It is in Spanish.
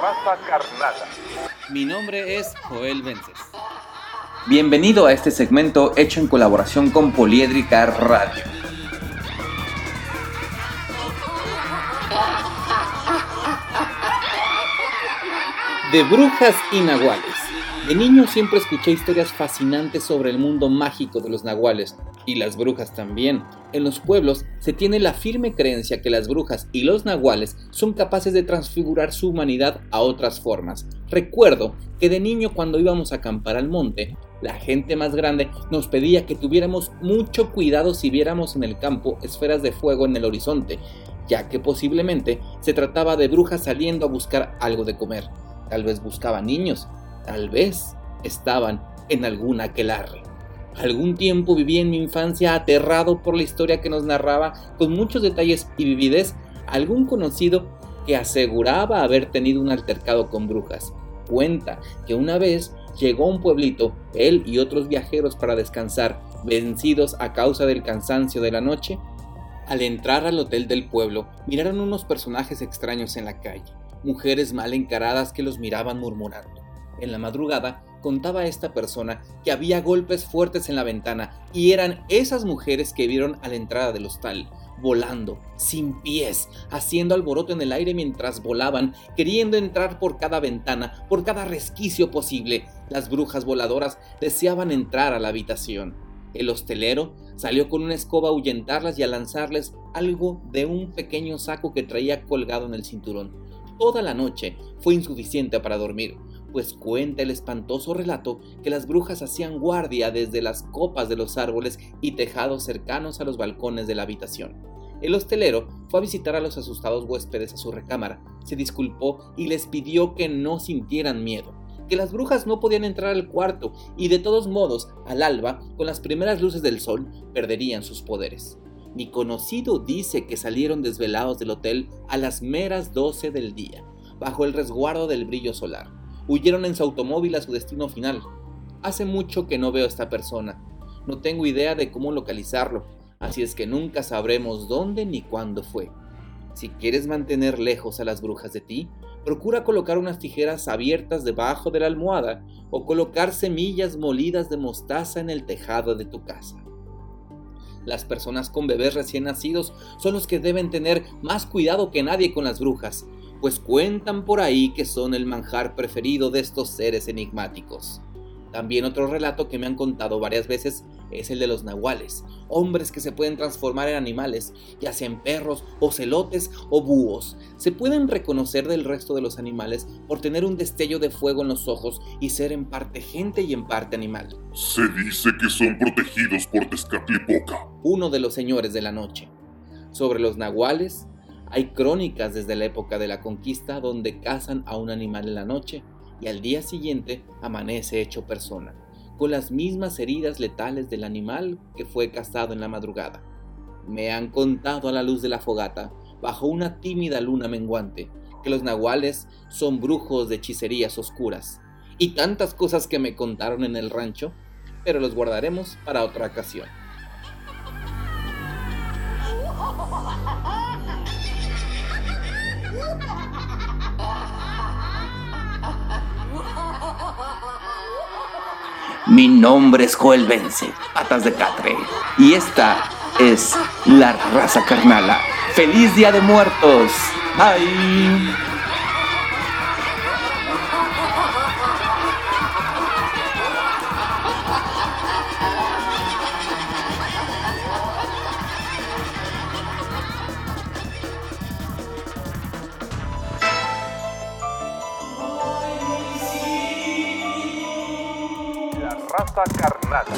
raza carnada. Mi nombre es Joel Vences. Bienvenido a este segmento hecho en colaboración con Poliédrica Radio. De brujas y nahuales. De niño siempre escuché historias fascinantes sobre el mundo mágico de los nahuales y las brujas también. En los pueblos se tiene la firme creencia que las brujas y los nahuales son capaces de transfigurar su humanidad a otras formas. Recuerdo que de niño cuando íbamos a acampar al monte, la gente más grande nos pedía que tuviéramos mucho cuidado si viéramos en el campo esferas de fuego en el horizonte, ya que posiblemente se trataba de brujas saliendo a buscar algo de comer. Tal vez buscaban niños, tal vez estaban en algún aquelarre. Algún tiempo viví en mi infancia aterrado por la historia que nos narraba con muchos detalles y vividez algún conocido que aseguraba haber tenido un altercado con brujas. Cuenta que una vez llegó a un pueblito, él y otros viajeros para descansar, vencidos a causa del cansancio de la noche. Al entrar al hotel del pueblo, miraron unos personajes extraños en la calle, mujeres mal encaradas que los miraban murmurando. En la madrugada, contaba esta persona que había golpes fuertes en la ventana y eran esas mujeres que vieron a la entrada del hostal, volando, sin pies, haciendo alboroto en el aire mientras volaban, queriendo entrar por cada ventana, por cada resquicio posible. Las brujas voladoras deseaban entrar a la habitación. El hostelero salió con una escoba a ahuyentarlas y a lanzarles algo de un pequeño saco que traía colgado en el cinturón. Toda la noche fue insuficiente para dormir pues cuenta el espantoso relato que las brujas hacían guardia desde las copas de los árboles y tejados cercanos a los balcones de la habitación. El hostelero fue a visitar a los asustados huéspedes a su recámara, se disculpó y les pidió que no sintieran miedo, que las brujas no podían entrar al cuarto y de todos modos, al alba, con las primeras luces del sol, perderían sus poderes. Mi conocido dice que salieron desvelados del hotel a las meras 12 del día, bajo el resguardo del brillo solar huyeron en su automóvil a su destino final. Hace mucho que no veo a esta persona. No tengo idea de cómo localizarlo, así es que nunca sabremos dónde ni cuándo fue. Si quieres mantener lejos a las brujas de ti, procura colocar unas tijeras abiertas debajo de la almohada o colocar semillas molidas de mostaza en el tejado de tu casa. Las personas con bebés recién nacidos son los que deben tener más cuidado que nadie con las brujas, pues cuentan por ahí que son el manjar preferido de estos seres enigmáticos. También otro relato que me han contado varias veces es el de los nahuales, hombres que se pueden transformar en animales, ya sea en perros, ocelotes o búhos. Se pueden reconocer del resto de los animales por tener un destello de fuego en los ojos y ser en parte gente y en parte animal. Se dice que son protegidos por Tezcatlipoca, uno de los señores de la noche. Sobre los nahuales, hay crónicas desde la época de la conquista donde cazan a un animal en la noche y al día siguiente amanece hecho persona, con las mismas heridas letales del animal que fue cazado en la madrugada. Me han contado a la luz de la fogata, bajo una tímida luna menguante, que los nahuales son brujos de hechicerías oscuras, y tantas cosas que me contaron en el rancho, pero los guardaremos para otra ocasión. Mi nombre es Joel Vence, patas de catre. Y esta es la raza carnala. ¡Feliz Día de Muertos! ¡Bye! Raza carnada.